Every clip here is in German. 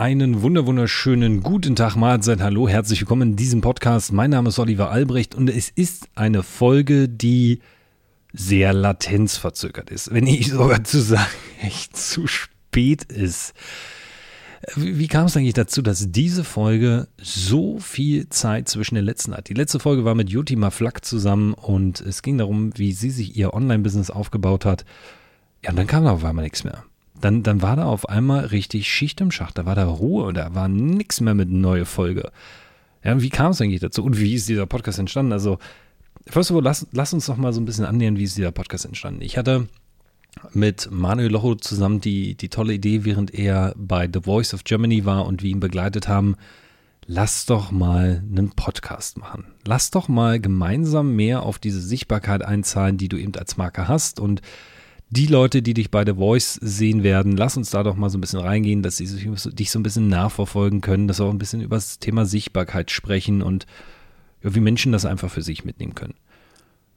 Einen wunder wunderschönen guten Tag, Mahlzeit, hallo, herzlich willkommen in diesem Podcast. Mein Name ist Oliver Albrecht und es ist eine Folge, die sehr latenzverzögert ist, wenn ich sogar zu sagen, echt zu spät ist. Wie, kam es eigentlich dazu, dass diese Folge so viel Zeit zwischen den letzten hat? Die letzte Folge war mit Juti Maflak zusammen und es ging darum, wie sie sich ihr Online-Business aufgebaut hat. Ja, und dann kam auf einmal nichts mehr. Dann, dann war da auf einmal richtig Schicht im Schacht. Da war da Ruhe, da war nichts mehr mit neue Folge. Ja, wie kam es eigentlich dazu? Und wie ist dieser Podcast entstanden? Also, first of all, lass, lass uns doch mal so ein bisschen annähern, wie ist dieser Podcast entstanden. Ich hatte mit Manuel Locho zusammen die, die tolle Idee, während er bei The Voice of Germany war und wir ihn begleitet haben, lass doch mal einen Podcast machen. Lass doch mal gemeinsam mehr auf diese Sichtbarkeit einzahlen, die du eben als Marke hast und die Leute, die dich bei The Voice sehen werden, lass uns da doch mal so ein bisschen reingehen, dass sie dich so ein bisschen nachverfolgen können, dass wir auch ein bisschen über das Thema Sichtbarkeit sprechen und ja, wie Menschen das einfach für sich mitnehmen können.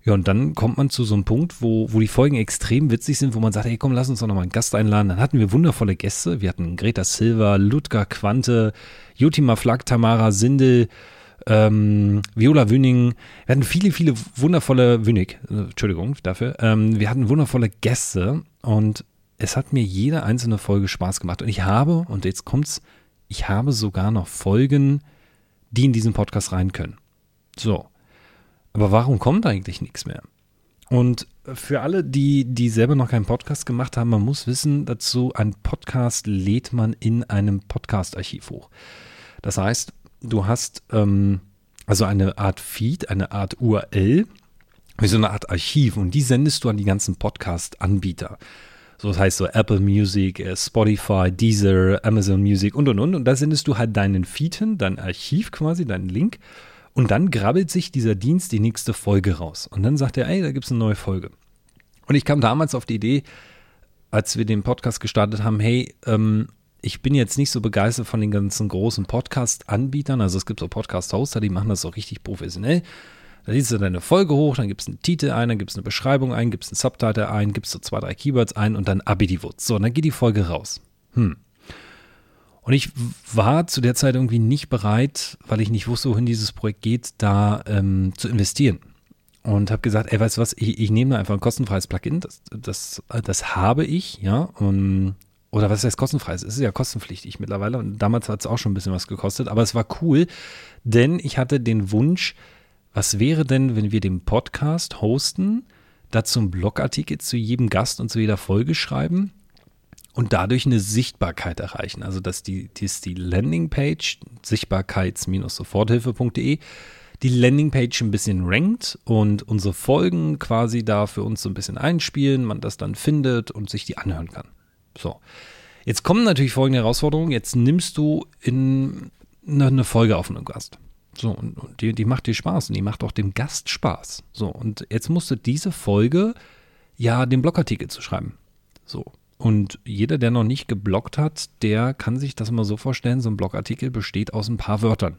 Ja, und dann kommt man zu so einem Punkt, wo, wo die Folgen extrem witzig sind, wo man sagt, hey komm, lass uns doch nochmal einen Gast einladen. Dann hatten wir wundervolle Gäste. Wir hatten Greta Silva, Ludger Quante, Jutima Flak, Tamara Sindel, ähm, Viola Wüning. Wir hatten viele, viele wundervolle, Wünig, äh, Entschuldigung dafür. Ähm, wir hatten wundervolle Gäste und es hat mir jede einzelne Folge Spaß gemacht. Und ich habe, und jetzt kommt's, ich habe sogar noch Folgen, die in diesen Podcast rein können. So. Aber warum kommt eigentlich nichts mehr? Und für alle, die, die selber noch keinen Podcast gemacht haben, man muss wissen dazu, ein Podcast lädt man in einem Podcast-Archiv hoch. Das heißt, du hast ähm, also eine Art Feed, eine Art URL, wie so eine Art Archiv und die sendest du an die ganzen Podcast-Anbieter. So, das heißt so Apple Music, äh, Spotify, Deezer, Amazon Music und und und. Und da sendest du halt deinen Feed hin, dein Archiv quasi, deinen Link. Und dann grabbelt sich dieser Dienst die nächste Folge raus. Und dann sagt er, ey, da gibt es eine neue Folge. Und ich kam damals auf die Idee, als wir den Podcast gestartet haben, hey, ähm, ich bin jetzt nicht so begeistert von den ganzen großen Podcast-Anbietern. Also es gibt so Podcast-Hoster, die machen das auch richtig professionell. Da siehst du deine Folge hoch, dann gibt es einen Titel ein, dann gibt es eine Beschreibung ein, gibt es einen Subtitle ein, gibt es so zwei, drei Keywords ein und dann Abidivutz. So, und dann geht die Folge raus. Hm. Und ich war zu der Zeit irgendwie nicht bereit, weil ich nicht wusste, wohin dieses Projekt geht, da ähm, zu investieren. Und habe gesagt, ey, weißt du was, ich, ich nehme da einfach ein kostenfreies Plugin, das, das, das habe ich, ja, und, oder was heißt kostenfrei? Es ist ja kostenpflichtig mittlerweile und damals hat es auch schon ein bisschen was gekostet, aber es war cool, denn ich hatte den Wunsch, was wäre denn, wenn wir den Podcast hosten, dazu einen Blogartikel zu jedem Gast und zu jeder Folge schreiben und dadurch eine Sichtbarkeit erreichen. Also dass die, dass die Landingpage, sichtbarkeits-soforthilfe.de, die Landingpage ein bisschen rankt und unsere Folgen quasi da für uns so ein bisschen einspielen, man das dann findet und sich die anhören kann. So. Jetzt kommen natürlich folgende Herausforderungen. Jetzt nimmst du in eine Folge auf einen Gast. So, und, und die, die macht dir Spaß und die macht auch dem Gast Spaß. So, und jetzt musst du diese Folge ja den Blogartikel zu schreiben. So, und jeder, der noch nicht geblockt hat, der kann sich das mal so vorstellen, so ein Blogartikel besteht aus ein paar Wörtern.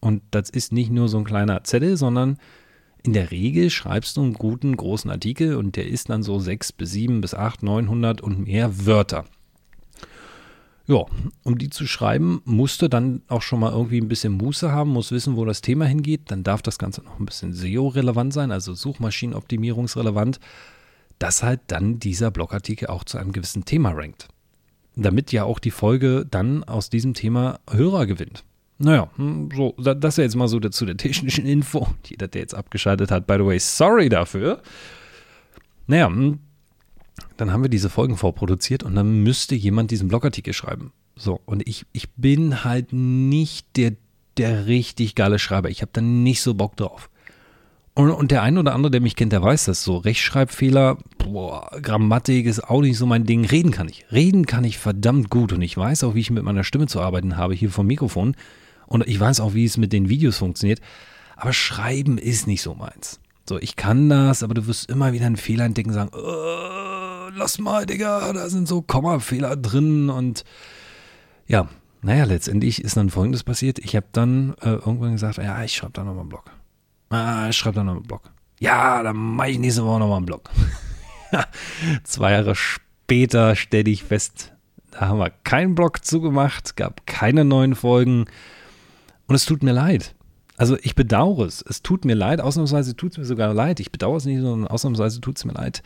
Und das ist nicht nur so ein kleiner Zettel, sondern in der Regel schreibst du einen guten, großen Artikel und der ist dann so sechs bis sieben bis acht, neunhundert und mehr Wörter. Ja, um die zu schreiben, musst du dann auch schon mal irgendwie ein bisschen Muße haben, musst wissen, wo das Thema hingeht. Dann darf das Ganze noch ein bisschen SEO-relevant sein, also Suchmaschinenoptimierungsrelevant dass halt dann dieser Blogartikel auch zu einem gewissen Thema rankt. Damit ja auch die Folge dann aus diesem Thema Hörer gewinnt. Naja, hm, so, das ist jetzt mal so zu der technischen Info. Jeder, der jetzt abgeschaltet hat, by the way, sorry dafür. Naja, hm, dann haben wir diese Folgen vorproduziert und dann müsste jemand diesen Blogartikel schreiben. So, und ich, ich bin halt nicht der, der richtig geile Schreiber. Ich habe da nicht so Bock drauf. Und, und, der ein oder andere, der mich kennt, der weiß das so. Rechtschreibfehler, boah, Grammatik ist auch nicht so mein Ding. Reden kann ich. Reden kann ich verdammt gut. Und ich weiß auch, wie ich mit meiner Stimme zu arbeiten habe hier vom Mikrofon. Und ich weiß auch, wie es mit den Videos funktioniert. Aber Schreiben ist nicht so meins. So, ich kann das, aber du wirst immer wieder einen Fehler entdecken und sagen, oh, lass mal, Digga, da sind so Kommafehler drin. Und ja, naja, letztendlich ist dann Folgendes passiert. Ich habe dann äh, irgendwann gesagt, ja, ich schreibe da nochmal einen Blog. Ah, schreib dann noch einen Blog. Ja, dann mache ich nächste Woche nochmal einen Blog. Zwei Jahre später stelle ich fest, Da haben wir keinen Blog zugemacht, gab keine neuen Folgen. Und es tut mir leid. Also ich bedauere es. Es tut mir leid. Ausnahmsweise tut es mir sogar leid. Ich bedauere es nicht, sondern ausnahmsweise tut es mir leid,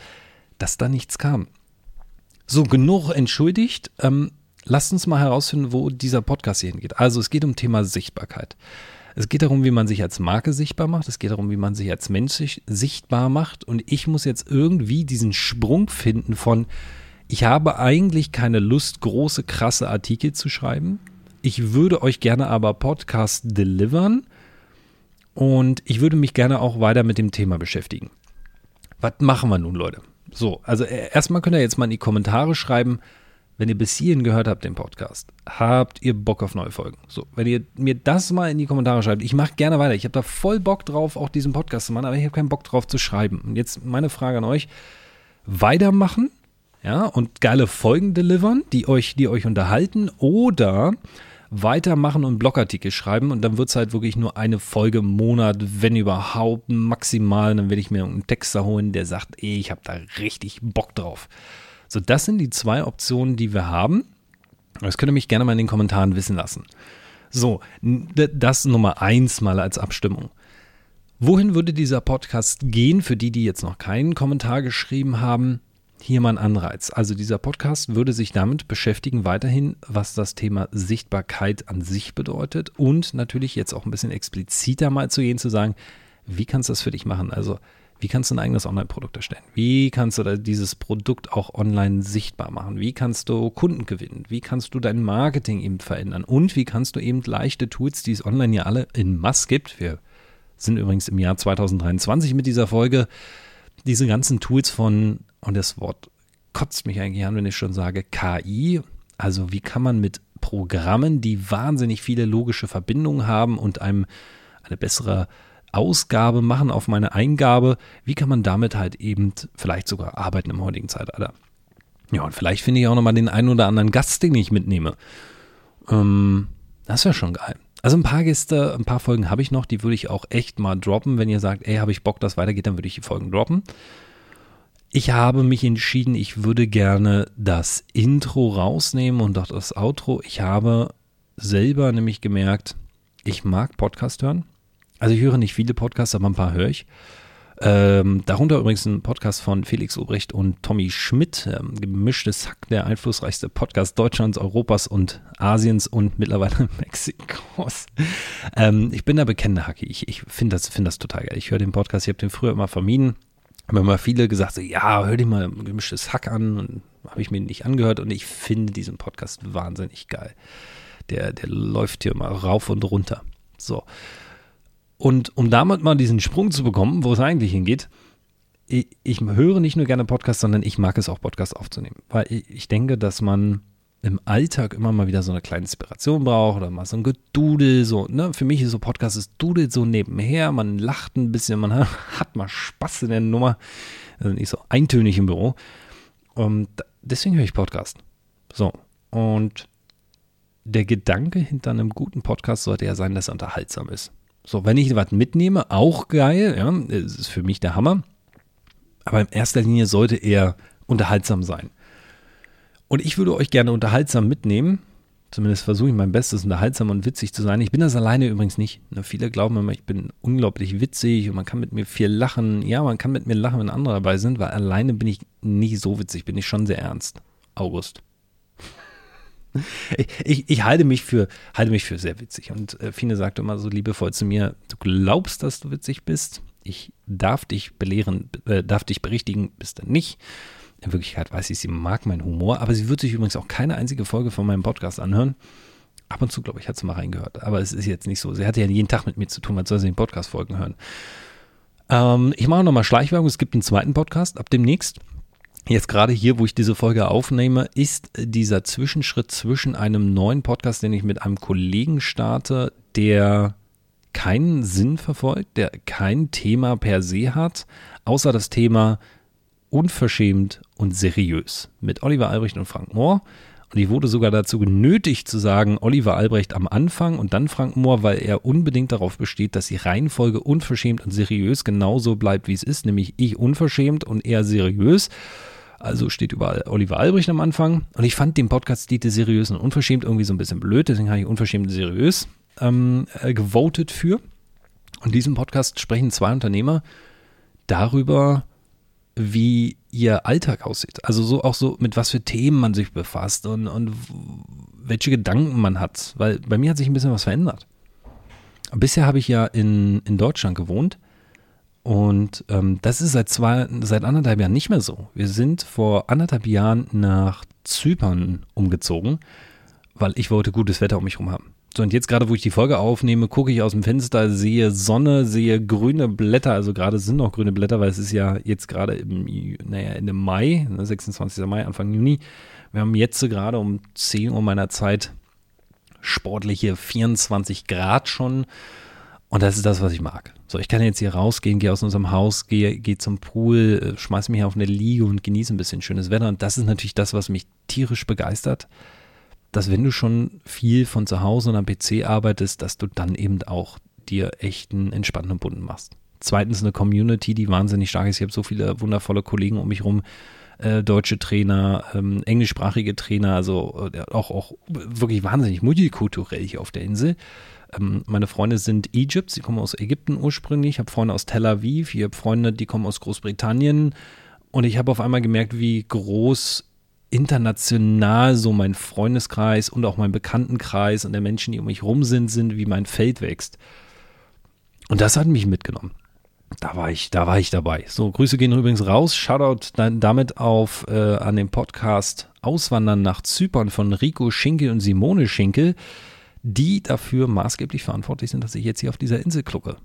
dass da nichts kam. So, genug entschuldigt. Ähm, lasst uns mal herausfinden, wo dieser Podcast hier hingeht. Also es geht um Thema Sichtbarkeit. Es geht darum, wie man sich als Marke sichtbar macht. Es geht darum, wie man sich als Mensch sichtbar macht. Und ich muss jetzt irgendwie diesen Sprung finden von, ich habe eigentlich keine Lust, große, krasse Artikel zu schreiben. Ich würde euch gerne aber Podcast delivern. Und ich würde mich gerne auch weiter mit dem Thema beschäftigen. Was machen wir nun, Leute? So, also äh, erstmal könnt ihr jetzt mal in die Kommentare schreiben, wenn ihr bis hierhin gehört habt, den Podcast, habt ihr Bock auf neue Folgen? So, wenn ihr mir das mal in die Kommentare schreibt, ich mache gerne weiter. Ich habe da voll Bock drauf, auch diesen Podcast zu machen, aber ich habe keinen Bock drauf zu schreiben. Und jetzt meine Frage an euch: Weitermachen, ja, und geile Folgen delivern, die euch, die euch unterhalten, oder weitermachen und Blogartikel schreiben und dann wird es halt wirklich nur eine Folge im Monat, wenn überhaupt maximal. Dann werde ich mir einen Texter holen, der sagt, ey, ich habe da richtig Bock drauf. So, das sind die zwei Optionen, die wir haben. Das könnt ihr mich gerne mal in den Kommentaren wissen lassen. So, das Nummer eins mal als Abstimmung. Wohin würde dieser Podcast gehen für die, die jetzt noch keinen Kommentar geschrieben haben? Hier mal ein Anreiz. Also dieser Podcast würde sich damit beschäftigen, weiterhin, was das Thema Sichtbarkeit an sich bedeutet und natürlich jetzt auch ein bisschen expliziter mal zu gehen, zu sagen, wie kannst du das für dich machen? Also wie kannst du ein eigenes Online-Produkt erstellen? Wie kannst du dieses Produkt auch online sichtbar machen? Wie kannst du Kunden gewinnen? Wie kannst du dein Marketing eben verändern? Und wie kannst du eben leichte Tools, die es online ja alle in Mass gibt, wir sind übrigens im Jahr 2023 mit dieser Folge, diese ganzen Tools von, und das Wort kotzt mich eigentlich an, wenn ich schon sage, KI, also wie kann man mit Programmen, die wahnsinnig viele logische Verbindungen haben und einem eine bessere Ausgabe machen auf meine Eingabe, wie kann man damit halt eben vielleicht sogar arbeiten im heutigen Zeitalter. Ja, und vielleicht finde ich auch nochmal den einen oder anderen Gast, den ich mitnehme. Ähm, das wäre schon geil. Also ein paar Gäste, ein paar Folgen habe ich noch, die würde ich auch echt mal droppen. Wenn ihr sagt, ey, habe ich Bock, dass weitergeht, dann würde ich die Folgen droppen. Ich habe mich entschieden, ich würde gerne das Intro rausnehmen und auch das Outro. Ich habe selber nämlich gemerkt, ich mag Podcast hören. Also ich höre nicht viele Podcasts, aber ein paar höre ich. Ähm, darunter übrigens ein Podcast von Felix Obrecht und Tommy Schmidt. Ähm, gemischtes Hack, der einflussreichste Podcast Deutschlands, Europas und Asiens und mittlerweile Mexikos. Ähm, ich bin da bekennender Hacke. Ich, ich finde das, find das total geil. Ich höre den Podcast, ich habe den früher immer vermieden. Haben immer viele gesagt, so, ja, hör dir mal gemischtes Hack an. Und habe ich mir nicht angehört und ich finde diesen Podcast wahnsinnig geil. Der, der läuft hier mal rauf und runter. So. Und um damit mal diesen Sprung zu bekommen, wo es eigentlich hingeht, ich, ich höre nicht nur gerne Podcasts, sondern ich mag es auch, Podcasts aufzunehmen. Weil ich, ich denke, dass man im Alltag immer mal wieder so eine kleine Inspiration braucht oder mal so ein Gedudel, so, ne? Für mich ist so Podcast, es dudelt so nebenher, man lacht ein bisschen, man hat mal Spaß in der Nummer, also nicht so eintönig im Büro. Und deswegen höre ich Podcast. So, und der Gedanke hinter einem guten Podcast sollte ja sein, dass er unterhaltsam ist. So, wenn ich was mitnehme, auch geil, ja, ist für mich der Hammer. Aber in erster Linie sollte er unterhaltsam sein. Und ich würde euch gerne unterhaltsam mitnehmen. Zumindest versuche ich mein Bestes, unterhaltsam und witzig zu sein. Ich bin das alleine übrigens nicht. Viele glauben immer, ich bin unglaublich witzig und man kann mit mir viel lachen. Ja, man kann mit mir lachen, wenn andere dabei sind, weil alleine bin ich nicht so witzig, bin ich schon sehr ernst. August. Ich, ich, ich, halte, mich für, halte mich für sehr witzig. Und äh, Fine sagte immer so liebevoll zu mir: Du glaubst, dass du witzig bist. Ich darf dich belehren, äh, darf dich berichtigen, bist du nicht. In Wirklichkeit weiß ich, sie mag meinen Humor, aber sie wird sich übrigens auch keine einzige Folge von meinem Podcast anhören. Ab und zu, glaube ich, hat sie mal reingehört. Aber es ist jetzt nicht so. Sie hatte ja jeden Tag mit mir zu tun, was soll sie den Podcast-Folgen hören? Ähm, ich mache nochmal Schleichwerbung. Es gibt einen zweiten Podcast ab demnächst. Jetzt gerade hier, wo ich diese Folge aufnehme, ist dieser Zwischenschritt zwischen einem neuen Podcast, den ich mit einem Kollegen starte, der keinen Sinn verfolgt, der kein Thema per se hat, außer das Thema unverschämt und seriös mit Oliver Albrecht und Frank Mohr. Und ich wurde sogar dazu genötigt zu sagen, Oliver Albrecht am Anfang und dann Frank Mohr, weil er unbedingt darauf besteht, dass die Reihenfolge unverschämt und seriös genauso bleibt, wie es ist, nämlich ich unverschämt und er seriös. Also steht überall Oliver Albrecht am Anfang. Und ich fand den Podcast-Titel seriös und unverschämt irgendwie so ein bisschen blöd. Deswegen habe ich unverschämt und seriös ähm, äh, gewotet für. Und in diesem Podcast sprechen zwei Unternehmer darüber, wie ihr Alltag aussieht. Also so auch so, mit was für Themen man sich befasst und, und welche Gedanken man hat. Weil bei mir hat sich ein bisschen was verändert. Bisher habe ich ja in, in Deutschland gewohnt und ähm, das ist seit zwei, seit anderthalb Jahren nicht mehr so. Wir sind vor anderthalb Jahren nach Zypern umgezogen, weil ich wollte gutes Wetter um mich herum haben. Und jetzt gerade, wo ich die Folge aufnehme, gucke ich aus dem Fenster, sehe Sonne, sehe grüne Blätter. Also gerade sind noch grüne Blätter, weil es ist ja jetzt gerade im, naja, Ende Mai, 26. Ne, Mai, Anfang Juni. Wir haben jetzt gerade um 10 Uhr meiner Zeit sportliche 24 Grad schon. Und das ist das, was ich mag. So, ich kann jetzt hier rausgehen, gehe aus unserem Haus, gehe, gehe zum Pool, äh, schmeiße mich auf eine Liege und genieße ein bisschen schönes Wetter. Und das ist natürlich das, was mich tierisch begeistert dass wenn du schon viel von zu Hause und am PC arbeitest, dass du dann eben auch dir echt einen entspannten Bunden machst. Zweitens eine Community, die wahnsinnig stark ist. Ich habe so viele wundervolle Kollegen um mich rum, äh, deutsche Trainer, ähm, englischsprachige Trainer, also äh, auch, auch wirklich wahnsinnig multikulturell hier auf der Insel. Ähm, meine Freunde sind Egypt, sie kommen aus Ägypten ursprünglich. Ich habe Freunde aus Tel Aviv, ich habe Freunde, die kommen aus Großbritannien. Und ich habe auf einmal gemerkt, wie groß international so mein Freundeskreis und auch mein Bekanntenkreis und der Menschen, die um mich rum sind, sind, wie mein Feld wächst. Und das hat mich mitgenommen. Da war ich, da war ich dabei. So, Grüße gehen übrigens raus. Shoutout damit auf äh, an den Podcast Auswandern nach Zypern von Rico Schinkel und Simone Schinkel, die dafür maßgeblich verantwortlich sind, dass ich jetzt hier auf dieser Insel klucke.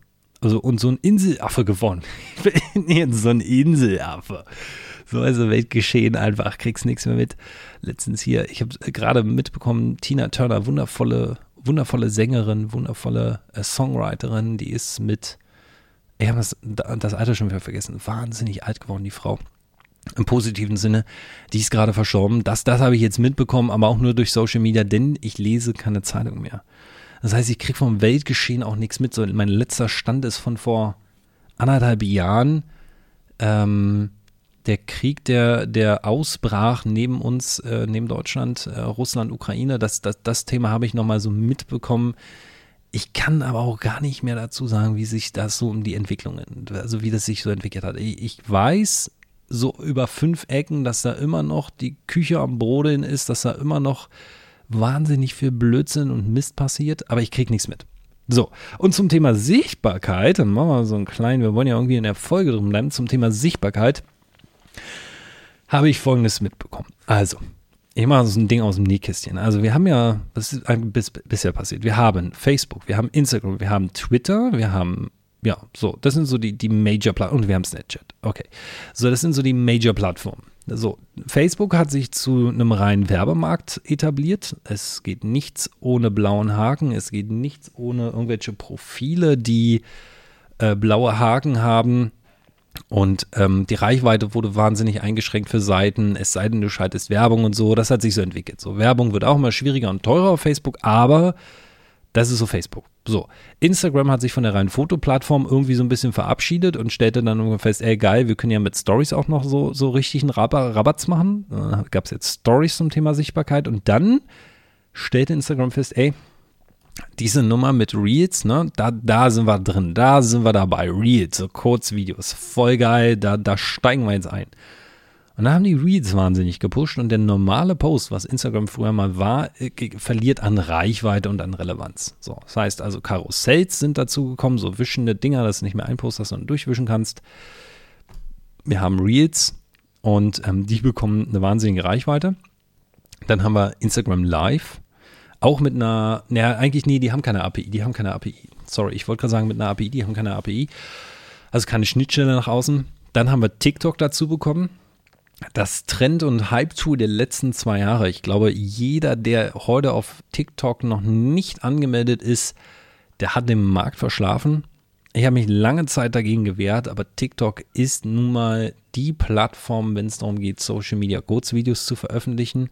Also und so ein Inselaffe gewonnen. Ich bin jetzt so ein Inselaffe so also Weltgeschehen einfach, kriegst nichts mehr mit. Letztens hier, ich habe gerade mitbekommen, Tina Turner, wundervolle, wundervolle Sängerin, wundervolle äh, Songwriterin, die ist mit, ich habe das, das Alter schon wieder vergessen, wahnsinnig alt geworden, die Frau. Im positiven Sinne, die ist gerade verstorben. Das, das habe ich jetzt mitbekommen, aber auch nur durch Social Media, denn ich lese keine Zeitung mehr. Das heißt, ich kriege vom Weltgeschehen auch nichts mit. So, mein letzter Stand ist von vor anderthalb Jahren. Ähm, der Krieg, der, der ausbrach neben uns, äh, neben Deutschland, äh, Russland, Ukraine, das, das, das Thema habe ich nochmal so mitbekommen. Ich kann aber auch gar nicht mehr dazu sagen, wie sich das so um die Entwicklungen, also wie das sich so entwickelt hat. Ich, ich weiß so über fünf Ecken, dass da immer noch die Küche am Brodeln ist, dass da immer noch wahnsinnig viel Blödsinn und Mist passiert, aber ich kriege nichts mit. So, und zum Thema Sichtbarkeit, dann machen wir so einen kleinen, wir wollen ja irgendwie in der Folge drin bleiben, zum Thema Sichtbarkeit habe ich Folgendes mitbekommen. Also, ich mache so ein Ding aus dem Nähkästchen. Also wir haben ja, was ist bis, bisher passiert? Wir haben Facebook, wir haben Instagram, wir haben Twitter, wir haben, ja, so, das sind so die, die Major-Plattformen und wir haben Snapchat. Okay. So, das sind so die Major-Plattformen. So, Facebook hat sich zu einem reinen Werbemarkt etabliert. Es geht nichts ohne blauen Haken, es geht nichts ohne irgendwelche Profile, die äh, blaue Haken haben und ähm, die Reichweite wurde wahnsinnig eingeschränkt für Seiten, es sei denn, du schaltest Werbung und so. Das hat sich so entwickelt. So, Werbung wird auch immer schwieriger und teurer auf Facebook, aber das ist so Facebook. So, Instagram hat sich von der reinen Fotoplattform irgendwie so ein bisschen verabschiedet und stellte dann fest, ey geil, wir können ja mit Stories auch noch so, so richtig einen Rabatz machen. Da gab es jetzt Stories zum Thema Sichtbarkeit und dann stellte Instagram fest, ey, diese Nummer mit Reels, ne, da, da sind wir drin, da sind wir dabei. Reels, so Kurzvideos, voll geil, da, da steigen wir jetzt ein. Und da haben die Reels wahnsinnig gepusht und der normale Post, was Instagram früher mal war, äh, verliert an Reichweite und an Relevanz. So, das heißt also, Karussells sind dazu gekommen, so wischende Dinger, dass du nicht mehr einpostest, sondern durchwischen kannst. Wir haben Reels und ähm, die bekommen eine wahnsinnige Reichweite. Dann haben wir Instagram Live auch mit einer, naja, eigentlich nee, die haben keine API, die haben keine API. Sorry, ich wollte gerade sagen mit einer API, die haben keine API. Also keine Schnittstelle nach außen. Dann haben wir TikTok dazu bekommen. Das Trend- und Hype-Tool der letzten zwei Jahre. Ich glaube, jeder, der heute auf TikTok noch nicht angemeldet ist, der hat den Markt verschlafen. Ich habe mich lange Zeit dagegen gewehrt, aber TikTok ist nun mal die Plattform, wenn es darum geht, Social Media Kurzvideos zu veröffentlichen.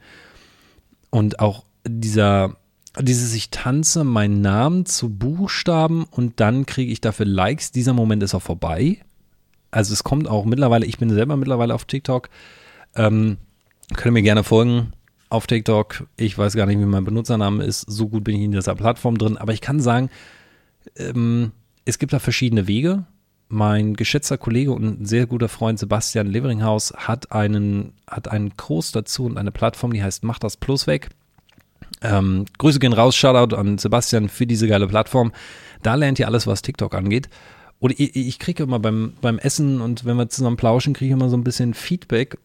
Und auch dieser dieses ich tanze meinen Namen zu Buchstaben und dann kriege ich dafür Likes. Dieser Moment ist auch vorbei. Also es kommt auch mittlerweile, ich bin selber mittlerweile auf TikTok. Ähm, könnt ihr mir gerne folgen auf TikTok. Ich weiß gar nicht, wie mein Benutzername ist. So gut bin ich in dieser Plattform drin. Aber ich kann sagen, ähm, es gibt da verschiedene Wege. Mein geschätzter Kollege und sehr guter Freund Sebastian Leveringhaus hat einen, hat einen Kurs dazu und eine Plattform, die heißt Mach das Plus weg. Ähm, Grüße gehen raus, Shoutout an Sebastian für diese geile Plattform. Da lernt ihr alles, was TikTok angeht. Und ich, ich kriege immer beim, beim Essen und wenn wir zusammen plauschen, kriege ich immer so ein bisschen Feedback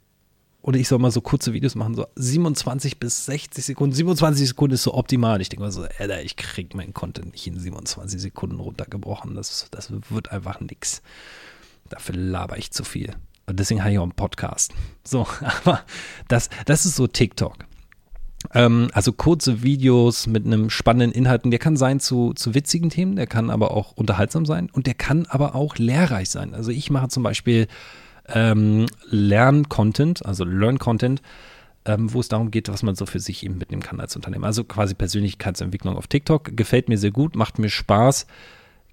oder ich soll mal so kurze Videos machen, so 27 bis 60 Sekunden. 27 Sekunden ist so optimal. Ich denke mal so, Alter, ich krieg meinen Content nicht in 27 Sekunden runtergebrochen. Das, das wird einfach nix. Dafür laber ich zu viel. Und deswegen habe ich auch einen Podcast. So, aber das, das ist so TikTok. Ähm, also kurze Videos mit einem spannenden Inhalt. Und der kann sein zu, zu witzigen Themen, der kann aber auch unterhaltsam sein und der kann aber auch lehrreich sein. Also ich mache zum Beispiel ähm, Lern-Content, also Learn-Content, ähm, wo es darum geht, was man so für sich eben mitnehmen kann als Unternehmen. Also quasi Persönlichkeitsentwicklung auf TikTok. Gefällt mir sehr gut, macht mir Spaß.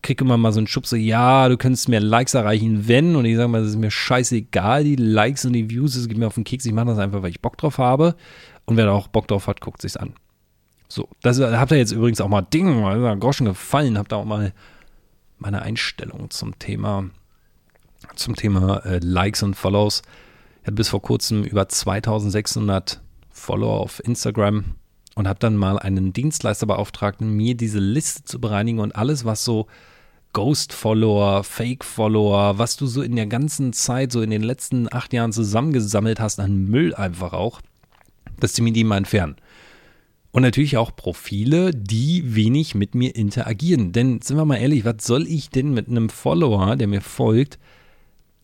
Krieg immer mal so einen Schub, so, ja, du könntest mehr Likes erreichen, wenn. Und ich sage mal, das ist mir scheißegal, die Likes und die Views, es geht mir auf den Keks. Ich mache das einfach, weil ich Bock drauf habe. Und wer da auch Bock drauf hat, guckt sich's an. So, das habt ihr jetzt übrigens auch mal Ding, Groschen gefallen, habt ihr auch mal meine Einstellung zum Thema zum Thema äh, Likes und Follows. Ich hatte bis vor kurzem über 2600 Follower auf Instagram und habe dann mal einen Dienstleister beauftragt, mir diese Liste zu bereinigen und alles, was so Ghost-Follower, Fake-Follower, was du so in der ganzen Zeit, so in den letzten acht Jahren zusammengesammelt hast an Müll einfach auch, dass die mir die mal entfernen. Und natürlich auch Profile, die wenig mit mir interagieren. Denn, sind wir mal ehrlich, was soll ich denn mit einem Follower, der mir folgt,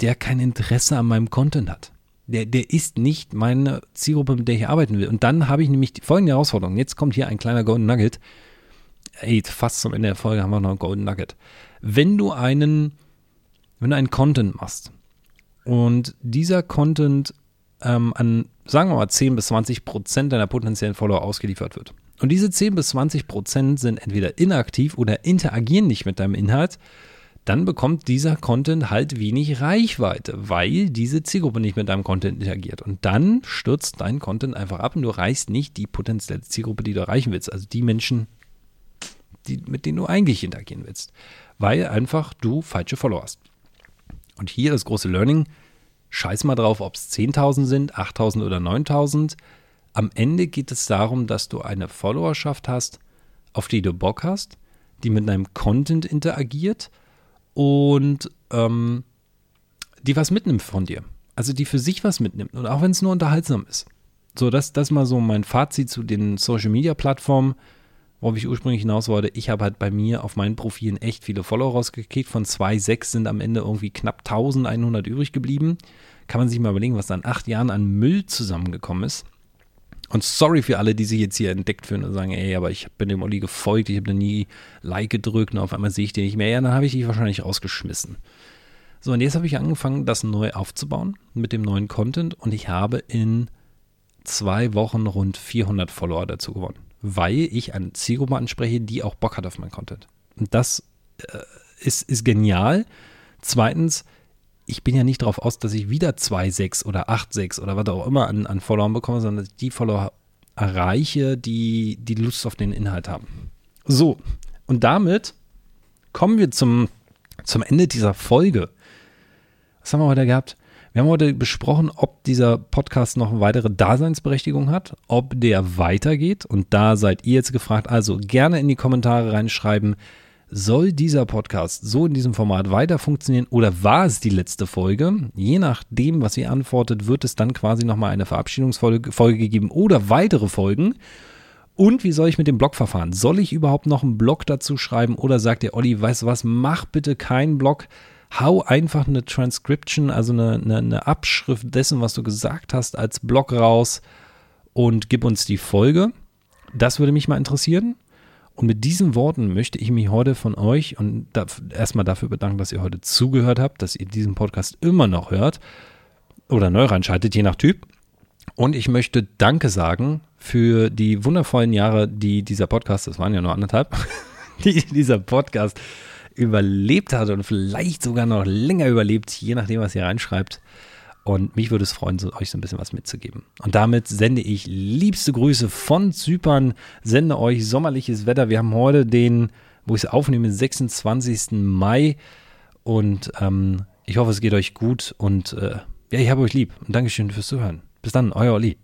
der kein Interesse an meinem Content hat. Der, der ist nicht meine Zielgruppe, mit der ich arbeiten will. Und dann habe ich nämlich die folgende Herausforderung. Jetzt kommt hier ein kleiner Golden Nugget. Ey, fast zum Ende der Folge haben wir noch einen Golden Nugget. Wenn du einen, wenn du einen Content machst und dieser Content ähm, an, sagen wir mal, 10 bis 20 Prozent deiner potenziellen Follower ausgeliefert wird. Und diese 10 bis 20 Prozent sind entweder inaktiv oder interagieren nicht mit deinem Inhalt, dann bekommt dieser Content halt wenig Reichweite, weil diese Zielgruppe nicht mit deinem Content interagiert. Und dann stürzt dein Content einfach ab und du erreichst nicht die potenzielle Zielgruppe, die du erreichen willst. Also die Menschen, die, mit denen du eigentlich interagieren willst. Weil einfach du falsche Follower hast. Und hier das große Learning. Scheiß mal drauf, ob es 10.000 sind, 8.000 oder 9.000. Am Ende geht es darum, dass du eine Followerschaft hast, auf die du Bock hast, die mit deinem Content interagiert und ähm, die was mitnimmt von dir. Also die für sich was mitnimmt und auch wenn es nur unterhaltsam ist. So, das, das mal so mein Fazit zu den Social Media Plattformen, worauf ich ursprünglich hinaus wollte. Ich habe halt bei mir auf meinen Profilen echt viele Follower rausgekriegt. Von 2,6 sind am Ende irgendwie knapp 1100 übrig geblieben. Kann man sich mal überlegen, was da in acht Jahren an Müll zusammengekommen ist. Und sorry für alle, die sich jetzt hier entdeckt fühlen und sagen, ey, aber ich bin dem Olli gefolgt, ich habe da nie Like gedrückt und auf einmal sehe ich den nicht mehr. Ja, dann habe ich dich wahrscheinlich rausgeschmissen. So, und jetzt habe ich angefangen, das neu aufzubauen mit dem neuen Content und ich habe in zwei Wochen rund 400 Follower dazu gewonnen, weil ich eine Zielgruppe anspreche, die auch Bock hat auf mein Content. Und das äh, ist, ist genial. Zweitens, ich bin ja nicht darauf aus, dass ich wieder 2,6 oder 8,6 oder was auch immer an, an Followern bekomme, sondern dass ich die Follower erreiche, die die Lust auf den Inhalt haben. So, und damit kommen wir zum, zum Ende dieser Folge. Was haben wir heute gehabt? Wir haben heute besprochen, ob dieser Podcast noch eine weitere Daseinsberechtigung hat, ob der weitergeht. Und da seid ihr jetzt gefragt. Also gerne in die Kommentare reinschreiben, soll dieser Podcast so in diesem Format weiter funktionieren oder war es die letzte Folge? Je nachdem, was ihr antwortet, wird es dann quasi nochmal eine Verabschiedungsfolge Folge geben oder weitere Folgen. Und wie soll ich mit dem Blog verfahren? Soll ich überhaupt noch einen Blog dazu schreiben oder sagt der Olli, weißt du was, mach bitte keinen Blog, hau einfach eine Transcription, also eine, eine, eine Abschrift dessen, was du gesagt hast, als Blog raus und gib uns die Folge. Das würde mich mal interessieren. Und mit diesen Worten möchte ich mich heute von euch und da, erstmal dafür bedanken, dass ihr heute zugehört habt, dass ihr diesen Podcast immer noch hört oder neu reinschaltet, je nach Typ. Und ich möchte Danke sagen für die wundervollen Jahre, die dieser Podcast, das waren ja nur anderthalb, die dieser Podcast überlebt hat und vielleicht sogar noch länger überlebt, je nachdem, was ihr reinschreibt. Und mich würde es freuen, so, euch so ein bisschen was mitzugeben. Und damit sende ich liebste Grüße von Zypern, sende euch sommerliches Wetter. Wir haben heute den, wo ich es aufnehme, 26. Mai. Und ähm, ich hoffe, es geht euch gut. Und äh, ja, ich habe euch lieb. Und Dankeschön fürs Zuhören. Bis dann, euer Olli.